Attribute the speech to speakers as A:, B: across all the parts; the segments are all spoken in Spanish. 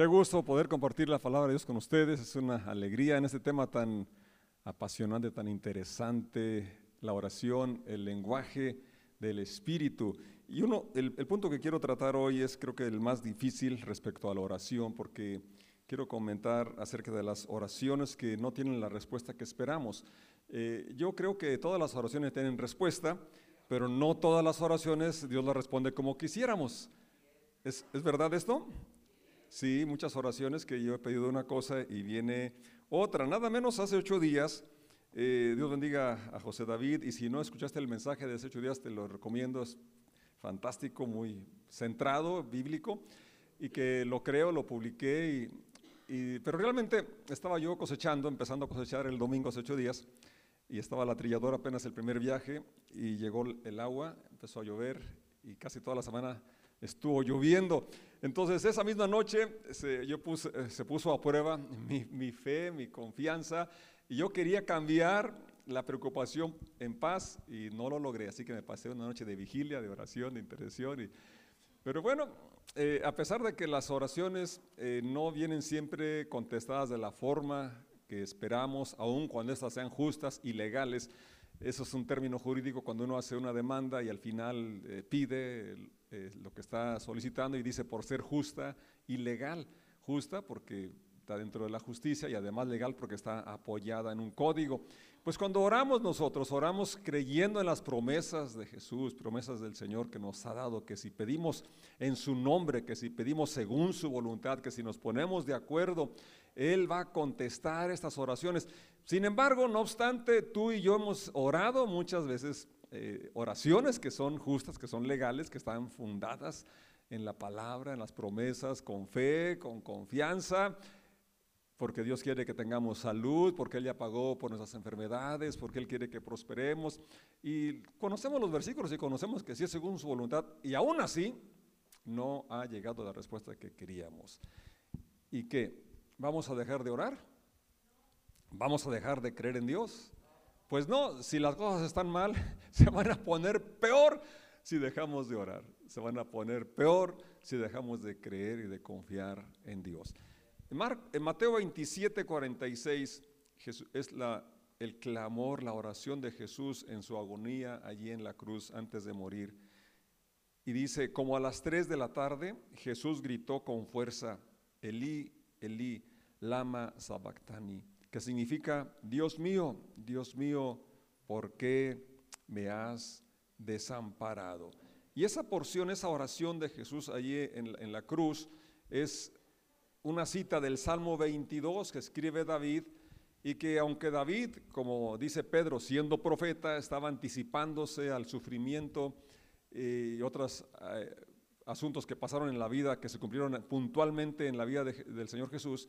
A: Qué gusto poder compartir la palabra de Dios con ustedes. Es una alegría en este tema tan apasionante, tan interesante, la oración, el lenguaje del Espíritu. Y uno, el, el, punto que quiero tratar hoy es creo que el más difícil respecto a la oración, porque quiero comentar acerca de las oraciones que no tienen la respuesta que esperamos. Eh, yo creo que todas las oraciones tienen respuesta, pero no todas las oraciones Dios las responde como quisiéramos. ¿Es, ¿Es verdad esto? Sí, muchas oraciones que yo he pedido una cosa y viene otra. Nada menos hace ocho días, eh, Dios bendiga a José David, y si no escuchaste el mensaje de hace ocho días, te lo recomiendo, es fantástico, muy centrado, bíblico, y que lo creo, lo publiqué, y, pero realmente estaba yo cosechando, empezando a cosechar el domingo hace ocho días, y estaba la trilladora apenas el primer viaje, y llegó el agua, empezó a llover, y casi toda la semana estuvo lloviendo. Entonces esa misma noche se, yo puse, eh, se puso a prueba mi, mi, fe, mi confianza, y yo quería cambiar la preocupación en paz y no lo logré, así que me pasé una noche de vigilia, de oración, de intercesión. Y, pero bueno, eh, a pesar de que las oraciones eh, no vienen siempre contestadas de la forma que esperamos, aun cuando estas sean justas y legales, eso es un término jurídico cuando uno hace una demanda y al final eh, pide eh, lo que está solicitando y dice por ser justa y legal. Justa porque está dentro de la justicia y además legal porque está apoyada en un código. Pues cuando oramos nosotros, oramos creyendo en las promesas de Jesús, promesas del Señor que nos ha dado, que si pedimos en su nombre, que si pedimos según su voluntad, que si nos ponemos de acuerdo, Él va a contestar estas oraciones. Sin embargo, no obstante, tú y yo hemos orado muchas veces eh, oraciones que son justas, que son legales, que están fundadas en la palabra, en las promesas, con fe, con confianza porque Dios quiere que tengamos salud, porque Él ya pagó por nuestras enfermedades, porque Él quiere que prosperemos. Y conocemos los versículos y conocemos que sí es según su voluntad, y aún así no ha llegado la respuesta que queríamos. ¿Y qué? ¿Vamos a dejar de orar? ¿Vamos a dejar de creer en Dios? Pues no, si las cosas están mal, se van a poner peor si dejamos de orar, se van a poner peor si dejamos de creer y de confiar en Dios. En, Mateo 27, 46 es la, el clamor, la oración de Jesús en su agonía allí en la cruz antes de morir. Y dice, como a las 3 de la tarde, Jesús gritó con fuerza, Elí, Elí, lama sabactani, que significa, Dios mío, Dios mío, ¿por qué me has desamparado? Y esa porción, esa oración de Jesús allí en, la cruz, es una cita del Salmo 22 que escribe David y que aunque David, como dice Pedro, siendo profeta, estaba anticipándose al sufrimiento eh, y otros eh, asuntos que pasaron en la vida, que se cumplieron puntualmente en la vida del Señor Jesús,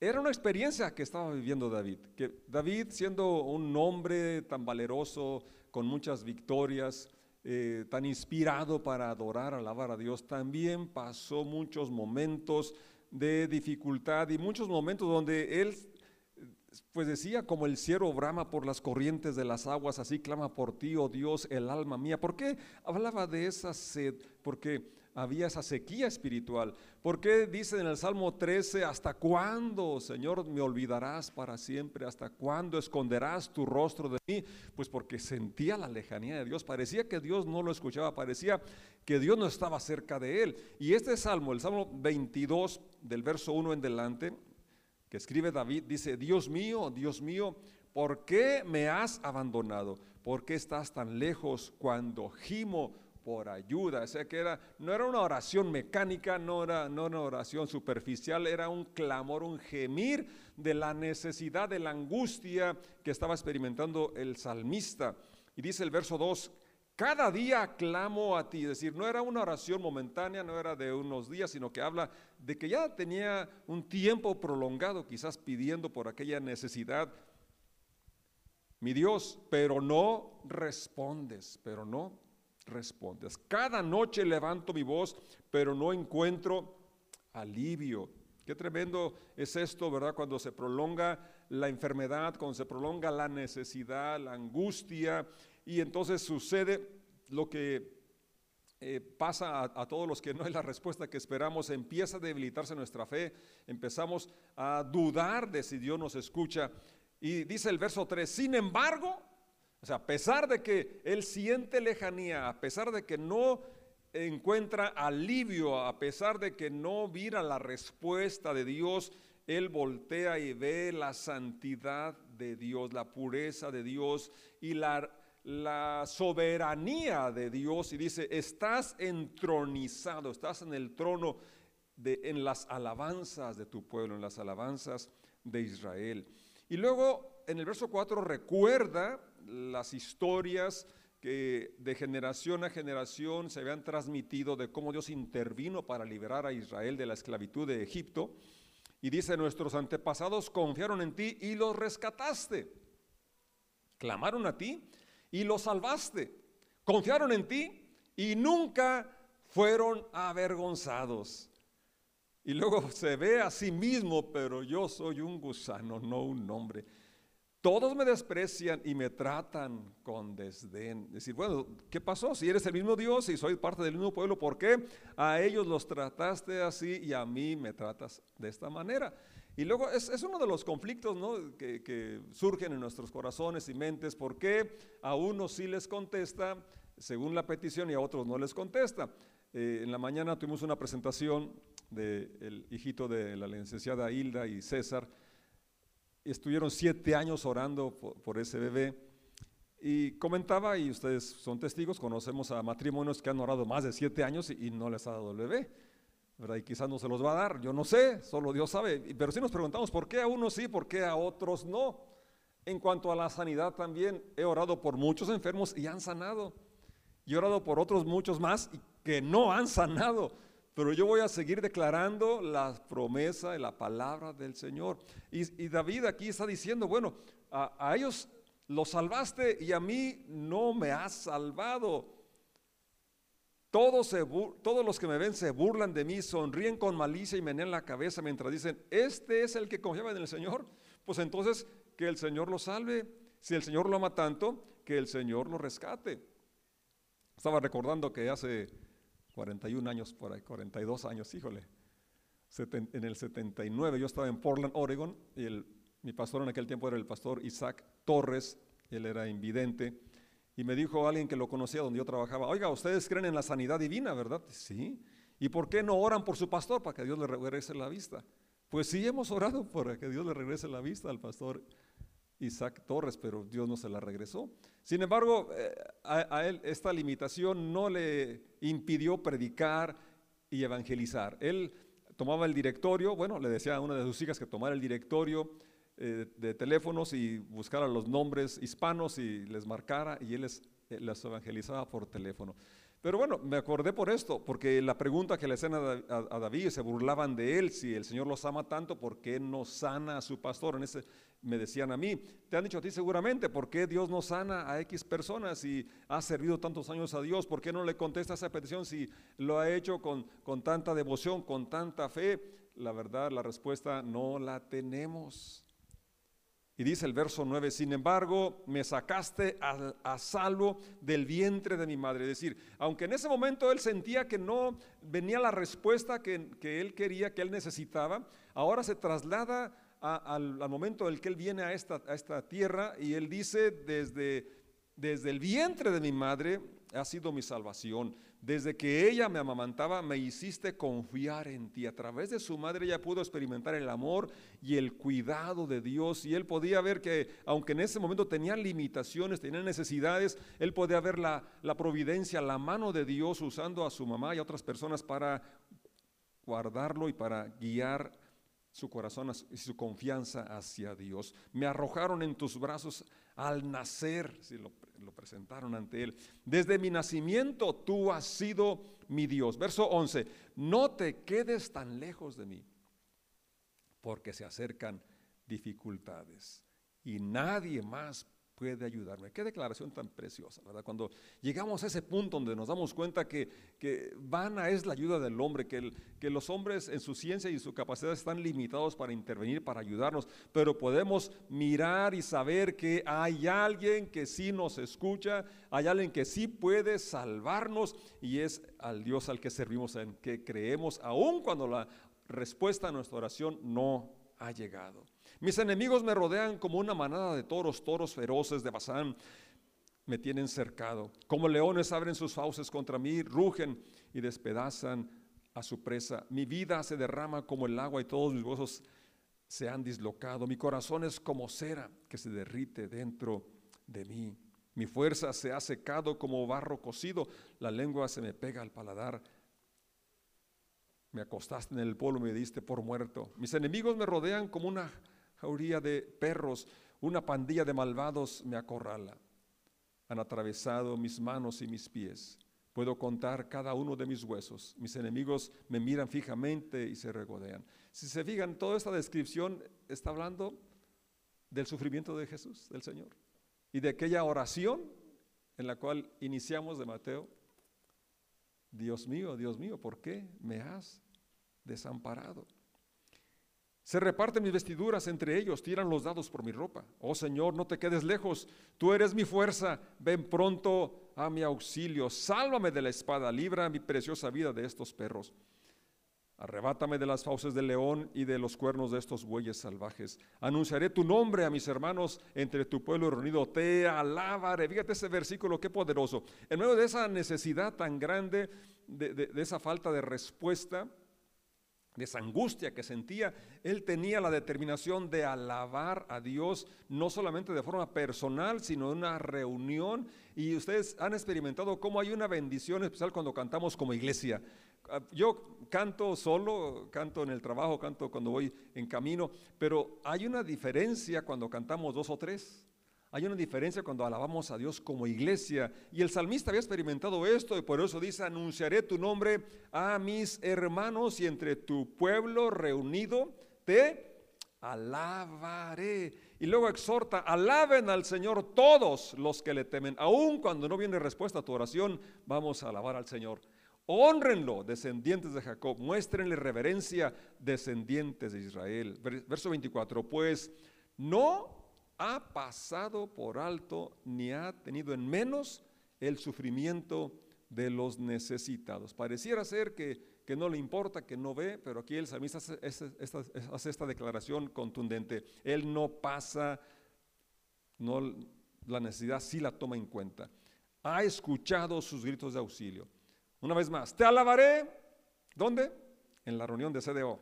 A: era una experiencia que estaba viviendo David, que David siendo un hombre tan valeroso, con muchas victorias, eh, tan inspirado para adorar, alabar a Dios, también pasó muchos momentos de dificultad y muchos momentos donde él pues decía como el cielo brama por las corrientes de las aguas, así clama por ti, oh Dios, el alma mía. ¿Por qué hablaba de esa sed? Porque había esa sequía espiritual. ¿Por qué dice en el Salmo 13, hasta cuándo, Señor, me olvidarás para siempre? ¿Hasta cuándo esconderás tu rostro de mí? Pues porque sentía la lejanía de Dios. Parecía que Dios no lo escuchaba, parecía que Dios no estaba cerca de él. Y este Salmo, el Salmo 22, del verso 1 en delante, que escribe David, dice, Dios mío, Dios mío, ¿por qué me has abandonado? ¿Por qué estás tan lejos cuando gimo por ayuda? O sea que era, no era una oración mecánica, no era no una oración superficial, era un clamor, un gemir de la necesidad, de la angustia que estaba experimentando el salmista. Y dice el verso 2, cada día clamo a ti, es decir, no era una oración momentánea, no era de unos días, sino que habla de que ya tenía un tiempo prolongado, quizás pidiendo por aquella necesidad. Mi Dios, pero no respondes, pero no respondes. Cada noche levanto mi voz, pero no encuentro alivio. Qué tremendo es esto, ¿verdad? Cuando se prolonga la enfermedad, cuando se prolonga la necesidad, la angustia, y entonces sucede lo que eh, pasa a, a, todos los que no hay la respuesta que esperamos, empieza a debilitarse nuestra fe, empezamos a dudar de si Dios nos escucha. Y dice el verso 3, sin embargo, o sea, a pesar de que él siente lejanía, a pesar de que no encuentra alivio, a pesar de que no mira la respuesta de Dios, él voltea y ve la santidad de Dios, la pureza de Dios y la, soberanía de Dios y dice, estás entronizado, estás en el trono de, en las alabanzas de tu pueblo, en las alabanzas de Israel. Y luego en el verso 4 recuerda las historias que de generación a generación se habían transmitido de cómo Dios intervino para liberar a Israel de la esclavitud de Egipto. Y dice, nuestros antepasados confiaron en ti y los rescataste. Clamaron a ti y los salvaste. Confiaron en ti y nunca fueron avergonzados. Y luego se ve a sí mismo, pero yo soy un gusano, no un hombre. Todos me desprecian y me tratan con desdén. Decir, bueno, ¿qué pasó? Si eres el mismo Dios y soy parte del mismo pueblo, ¿por qué a ellos los trataste así y a mí me tratas de esta manera? Y luego es, uno de los conflictos que, surgen en nuestros corazones y mentes. ¿Por qué a unos sí les contesta según la petición y a otros no les contesta? Eh, en la mañana tuvimos una presentación del hijito de la licenciada Hilda y César estuvieron siete años orando por, ese bebé. Y comentaba, y ustedes son testigos, conocemos a matrimonios que han orado más de siete años y, no les ha dado el bebé. ¿verdad? Y quizás no se los va a dar, yo no sé, solo Dios sabe. Pero si nos preguntamos por qué a unos sí, por qué a otros no. En cuanto a la sanidad también, he orado por muchos enfermos y han sanado. Y he orado por otros muchos más que no han sanado pero yo voy a seguir declarando la promesa y la palabra del Señor. Y, David aquí está diciendo, bueno, a, ellos los salvaste y a mí no me has salvado. Todos, todos, los que me ven se burlan de mí, sonríen con malicia y menean la cabeza mientras dicen, este es el que confiaba en el Señor. Pues entonces que el Señor lo salve. Si el Señor lo ama tanto, que el Señor lo rescate. Estaba recordando que hace 41 años por ahí, 42 años, híjole. En el 79 yo estaba en Portland, Oregon, y el, mi pastor en aquel tiempo era el pastor Isaac Torres, él era invidente, y me dijo alguien que lo conocía donde yo trabajaba, oiga, ustedes creen en la sanidad divina, ¿verdad? Sí. ¿Y por qué no oran por su pastor para que Dios le regrese la vista? Pues sí, hemos orado para que Dios le regrese la vista al pastor Isaac Torres, pero Dios no se la regresó. Sin embargo, eh, a, él esta limitación no le impidió predicar y evangelizar. Él tomaba el directorio, bueno, le decía a una de sus hijas que tomara el directorio eh, de teléfonos y buscara los nombres hispanos y les marcara y él les, eh, evangelizaba por teléfono. Pero bueno, me acordé por esto, porque la pregunta que le hacían a, David, se burlaban de él, si el Señor los ama tanto, ¿por qué no sana a su pastor? En ese, me decían a mí, te han dicho a ti seguramente, ¿por qué Dios no sana a X personas y ha servido tantos años a Dios? ¿Por qué no le contesta esa petición si lo ha hecho con, con tanta devoción, con tanta fe? La verdad, la respuesta no la tenemos. Y dice el verso 9, sin embargo, me sacaste a, salvo del vientre de mi madre. Es decir, aunque en ese momento él sentía que no venía la respuesta que, él quería, que él necesitaba, ahora se traslada al, momento en que él viene a esta, a esta tierra y él dice, desde, desde el vientre de mi madre ha sido mi salvación. Desde que ella me amamantaba, me hiciste confiar en ti. A través de su madre ella pudo experimentar el amor y el cuidado de Dios. Y él podía ver que, aunque en ese momento tenía limitaciones, tenía necesidades, él podía ver la, la providencia, la mano de Dios usando a su mamá y a otras personas para guardarlo y para guiar su corazón y su confianza hacia Dios. Me arrojaron en tus brazos al nacer, si lo, lo, presentaron ante él. Desde mi nacimiento tú has sido mi Dios. Verso 11, no te quedes tan lejos de mí, porque se acercan dificultades y nadie más puede ayudarme. Qué declaración tan preciosa, ¿verdad? Cuando llegamos a ese punto donde nos damos cuenta que, que vana es la ayuda del hombre, que, que los hombres en su ciencia y su capacidad están limitados para intervenir, para ayudarnos, pero podemos mirar y saber que hay alguien que sí nos escucha, hay alguien que sí puede salvarnos y es al Dios al que servimos, en que creemos, aun cuando la respuesta a nuestra oración no ha llegado. Mis enemigos me rodean como una manada de toros, toros feroces de Bazán. Me tienen cercado. Como leones abren sus fauces contra mí, rugen y despedazan a su presa. Mi vida se derrama como el agua y todos mis huesos se han dislocado. Mi corazón es como cera que se derrite dentro de mí. Mi fuerza se ha secado como barro cocido. La lengua se me pega al paladar. Me acostaste en el polvo y me diste por muerto. Mis enemigos me rodean como una jauría de perros, una pandilla de malvados me acorrala. Han atravesado mis manos y mis pies. Puedo contar cada uno de mis huesos. Mis enemigos me miran fijamente y se regodean. Si se fijan, toda esta descripción está hablando del sufrimiento de Jesús, del Señor, y de aquella oración en la cual iniciamos de Mateo. Dios mío, Dios mío, ¿por qué me has desamparado? Se reparten mis vestiduras entre ellos, tiran los dados por mi ropa. Oh Señor, no te quedes lejos, tú eres mi fuerza, ven pronto a mi auxilio, sálvame de la espada, libra mi preciosa vida de estos perros. Arrebátame de las fauces del león y de los cuernos de estos bueyes salvajes. Anunciaré tu nombre a mis hermanos entre tu pueblo reunido. Te alabaré. Fíjate ese versículo, qué poderoso. En medio de esa necesidad tan grande, de, de esa falta de respuesta, de esa angustia que sentía, él tenía la determinación de alabar a Dios, no solamente de forma personal, sino en una reunión. Y ustedes han experimentado cómo hay una bendición especial cuando cantamos como iglesia. Ah, yo canto solo, canto en el trabajo, canto cuando voy en camino, pero hay una diferencia cuando cantamos dos o tres. Hay una diferencia cuando alabamos a Dios como iglesia. Y el salmista había experimentado esto y por eso dice, anunciaré tu nombre a mis hermanos y entre tu pueblo reunido te alabaré. Y luego exhorta, alaben al Señor todos los que le temen. Aun cuando no viene respuesta a tu oración, vamos a alabar al Señor. Honrenlo, descendientes de Jacob, muéstrenle reverencia, descendientes de Israel. Verso 24, pues no ha pasado por alto ni ha tenido en menos el sufrimiento de los necesitados. Pareciera ser que, no le importa, que no ve, pero aquí el salmista hace esta, hace esta declaración contundente. Él no pasa, no, la necesidad sí la toma en cuenta. Ha escuchado sus gritos de auxilio. Una vez más, te alabaré. ¿Dónde? En la reunión de CDO.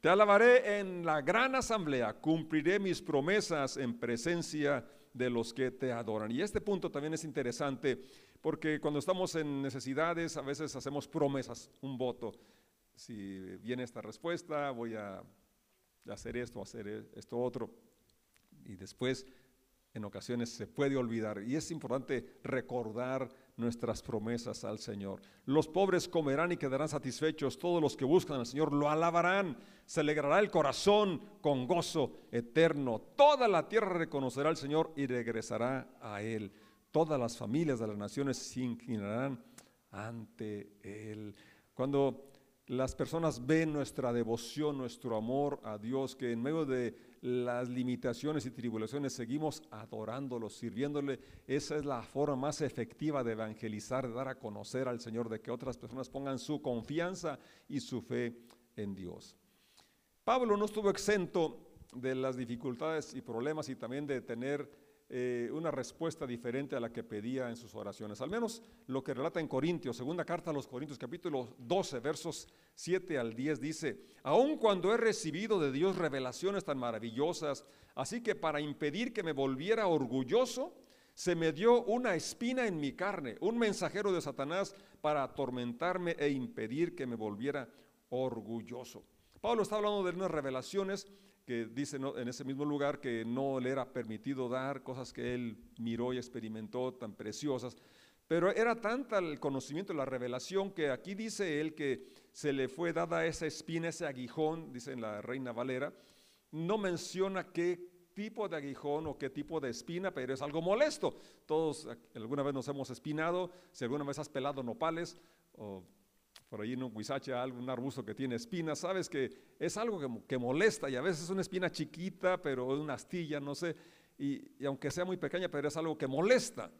A: Te alabaré en la gran asamblea, cumpliré mis promesas en presencia de los que te adoran. Y este punto también es interesante porque cuando estamos en necesidades a veces hacemos promesas, un voto. Si viene esta respuesta, voy a hacer esto, hacer esto otro. Y después en ocasiones se puede olvidar. Y es importante recordar nuestras promesas al Señor. Los pobres comerán y quedarán satisfechos, todos los que buscan al Señor lo alabarán, se alegrará el corazón con gozo eterno. Toda la tierra reconocerá al Señor y regresará a Él. Todas las familias de las naciones se inclinarán ante Él. Cuando las personas ven nuestra devoción, nuestro amor a Dios, que en medio de las limitaciones y tribulaciones seguimos adorándolo, sirviéndole, esa es la forma más efectiva de evangelizar, de dar a conocer al Señor, de que otras personas pongan su confianza y su fe en Dios. Pablo no estuvo exento de las dificultades y problemas y también de tener eh, una respuesta diferente a la que pedía en sus oraciones. Al menos lo que relata en Corintios, segunda carta a los Corintios, capítulo 12, versos 7 al 10, dice, aun cuando he recibido de Dios revelaciones tan maravillosas, así que para impedir que me volviera orgulloso, se me dio una espina en mi carne, un mensajero de Satanás para atormentarme e impedir que me volviera orgulloso. Pablo está hablando de unas revelaciones que dice en ese mismo lugar que no le era permitido dar cosas que él miró y experimentó tan preciosas. Pero era tanta el conocimiento, la revelación, que aquí dice él que se le fue dada esa espina, ese aguijón, dice en la Reina Valera, no menciona qué tipo de aguijón o qué tipo de espina, pero es algo molesto. Todos alguna vez nos hemos espinado, si alguna vez has pelado nopales o por ahí en un huizache, algún arbusto que tiene espinas, sabes que es algo que, molesta y a veces es una espina chiquita, pero una astilla, no sé, y, aunque sea muy pequeña, pero es algo que molesta.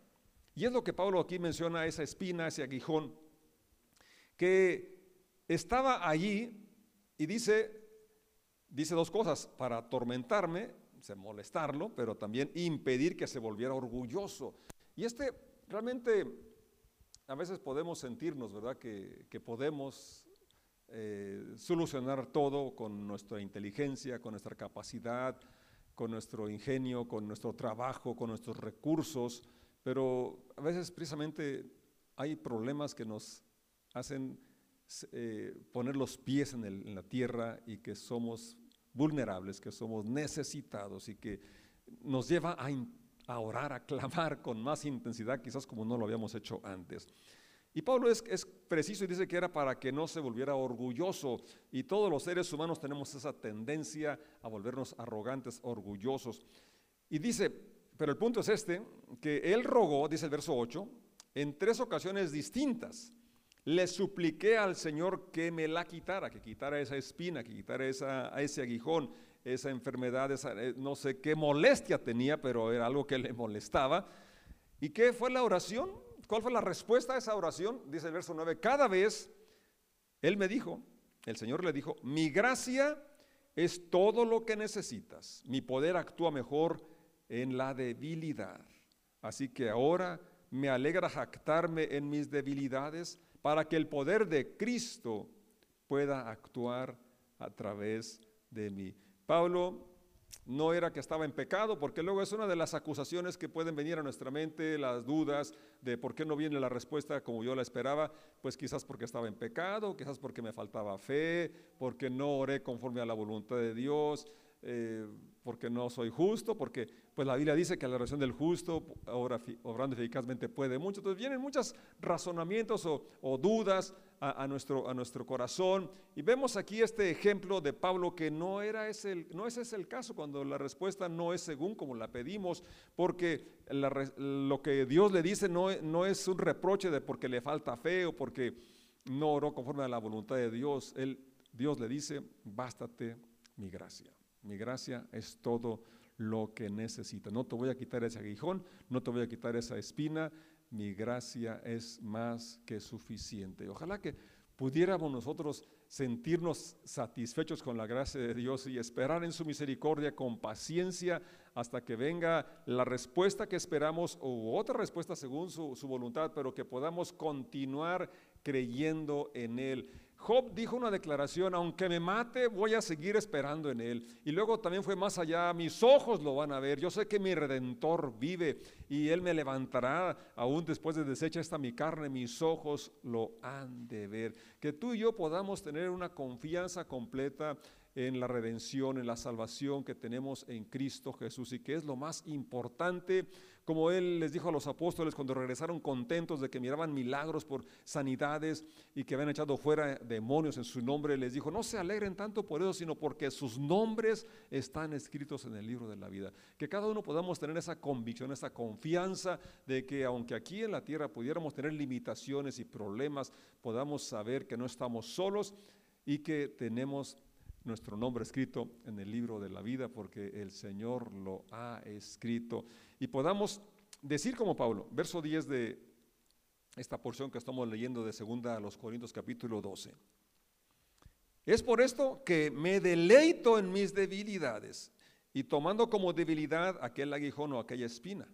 A: Y es lo que Pablo aquí menciona, esa espina, ese aguijón, que estaba allí y dice, dice dos cosas, para atormentarme, molestarlo, pero también impedir que se volviera orgulloso. Y este realmente a veces podemos sentirnos, ¿verdad?, que, podemos eh, solucionar todo con nuestra inteligencia, con nuestra capacidad, con nuestro ingenio, con nuestro trabajo, con nuestros recursos, pero a veces precisamente hay problemas que nos hacen eh, poner los pies en, la tierra y que somos vulnerables, que somos necesitados y que nos lleva a, a orar, a clamar con más intensidad, quizás como no lo habíamos hecho antes. Y Pablo es, preciso y dice que era para que no se volviera orgulloso. Y todos los seres humanos tenemos esa tendencia a volvernos arrogantes, orgullosos. Y dice, pero el punto es este, que él rogó, dice el verso 8, en tres ocasiones distintas. Le supliqué al Señor que me la quitara, que quitara esa espina, que quitara ese aguijón, esa enfermedad, eh, no sé qué molestia tenía, pero era algo que le molestaba. ¿Y qué fue la oración? ¿Cuál fue la respuesta a esa oración? Dice el verso 9, cada vez Él me dijo, el Señor le dijo, mi gracia es todo lo que necesitas, mi poder actúa mejor en la debilidad. Así que ahora me alegra jactarme en mis debilidades para que el poder de Cristo pueda actuar a través de mí. Pablo no era que estaba en pecado, porque luego es una de las acusaciones que pueden venir a nuestra mente, las dudas de por qué no viene la respuesta como yo la esperaba, pues quizás porque estaba en pecado, quizás porque me faltaba fe, porque no oré conforme a la voluntad de Dios, eh, porque no soy justo, porque pues la Biblia dice que la oración del justo, obrando eficazmente, puede mucho. Entonces vienen muchos razonamientos o, dudas a, nuestro, a nuestro corazón. Y vemos aquí este ejemplo de Pablo que no, era ese, no ese es el caso cuando la respuesta no es según como la pedimos, porque lo que Dios le dice no, no es un reproche de porque le falta fe o porque no oró conforme a la voluntad de Dios. Él, Dios le dice, bástate mi gracia. Mi gracia es todo lo que necesita. No te voy a quitar ese aguijón, no te voy a quitar esa espina. Mi gracia es más que suficiente. Ojalá que pudiéramos nosotros sentirnos satisfechos con la gracia de Dios y esperar en su misericordia con paciencia hasta que venga la respuesta que esperamos o otra respuesta según su voluntad, pero que podamos continuar creyendo en Él. Job dijo una declaración, aunque me mate, voy a seguir esperando en él. Y luego también fue más allá, mis ojos lo van a ver, yo sé que mi redentor vive y él me levantará aún después de deshecha esta mi carne, mis ojos lo han de ver. Que tú y yo podamos tener una confianza completa en la redención, en la salvación que tenemos en Cristo Jesús y que es lo más importante, como Él les dijo a los apóstoles cuando regresaron contentos de que miraban milagros por sanidades y que habían echado fuera demonios en su nombre, les dijo, no se alegren tanto por eso, sino porque sus nombres están escritos en el libro de la vida. Que cada uno podamos tener esa convicción, esa confianza de que aunque aquí en la tierra pudiéramos tener limitaciones y problemas, podamos saber que no estamos solos y que tenemos nuestro nombre escrito en el libro de la vida porque el Señor lo ha escrito. Y podamos decir como Pablo, verso 10 de esta porción que estamos leyendo de segunda a los Corintios capítulo 12. Es por esto que me deleito en mis debilidades y tomando como debilidad aquel aguijón o aquella espina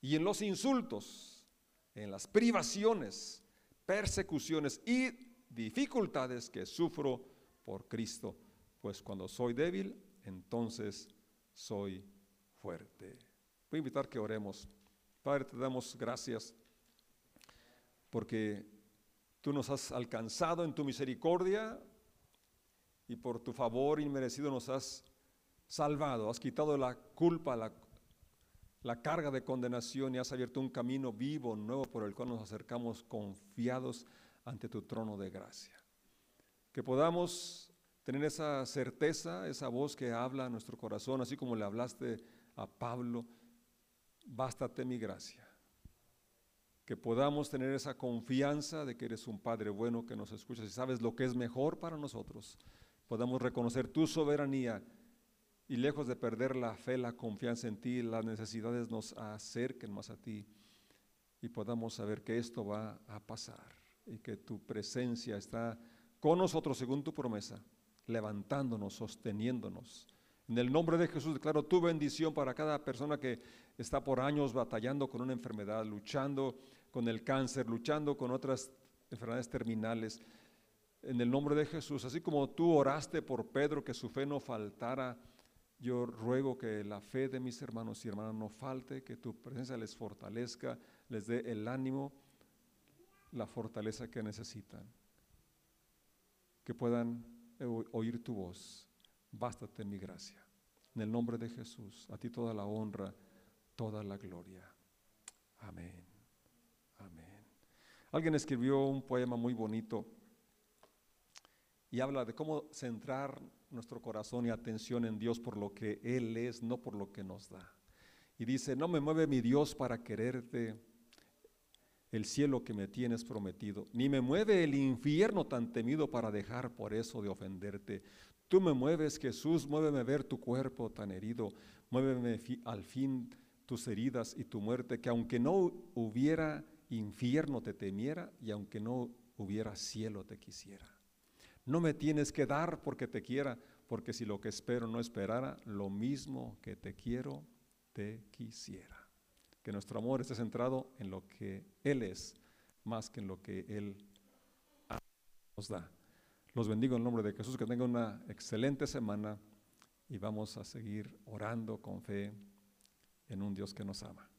A: y en los insultos, en las privaciones, persecuciones y dificultades que sufro por Cristo, pues cuando soy débil, entonces soy fuerte. Voy a invitar que oremos. Padre, te damos gracias porque tú nos has alcanzado en tu misericordia y por tu favor inmerecido nos has salvado, has quitado la culpa, la, la carga de condenación y has abierto un camino vivo, nuevo, por el cual nos acercamos confiados ante tu trono de gracia que podamos tener esa certeza, esa voz que habla a nuestro corazón, así como le hablaste a Pablo, bástate mi gracia. Que podamos tener esa confianza de que eres un Padre bueno que nos escuchas y sabes lo que es mejor para nosotros. Podamos reconocer tu soberanía y lejos de perder la fe, la confianza en ti, las necesidades nos acerquen más a ti y podamos saber que esto va a pasar y que tu presencia está con nosotros según tu promesa, levantándonos, sosteniéndonos. En el nombre de Jesús declaro tu bendición para cada persona que está por años batallando con una enfermedad, luchando con el cáncer, luchando con otras enfermedades terminales. En el nombre de Jesús, así como tú oraste por Pedro que su fe no faltara, yo ruego que la fe de mis hermanos y hermanas no falte, que tu presencia les fortalezca, les dé el ánimo, la fortaleza que necesitan. Que puedan oír tu voz. Bástate mi gracia. En el nombre de Jesús, a ti toda la honra, toda la gloria. Amén. Amén. Alguien escribió un poema muy bonito y habla de cómo centrar nuestro corazón y atención en Dios por lo que Él es, no por lo que nos da. Y dice, no me mueve mi Dios para quererte el cielo que me tienes prometido, ni me mueve el infierno tan temido para dejar por eso de ofenderte. Tú me mueves, Jesús, muéveme ver tu cuerpo tan herido, muéveme al fin tus heridas y tu muerte, que aunque no hubiera infierno te temiera y aunque no hubiera cielo te quisiera. No me tienes que dar porque te quiera, porque si lo que espero no esperara, lo mismo que te quiero, te quisiera. Que nuestro amor esté centrado en lo que Él es, más que en lo que Él nos da. Los bendigo en nombre de Jesús, que tengan una excelente semana y vamos a seguir orando con fe en un Dios que nos ama.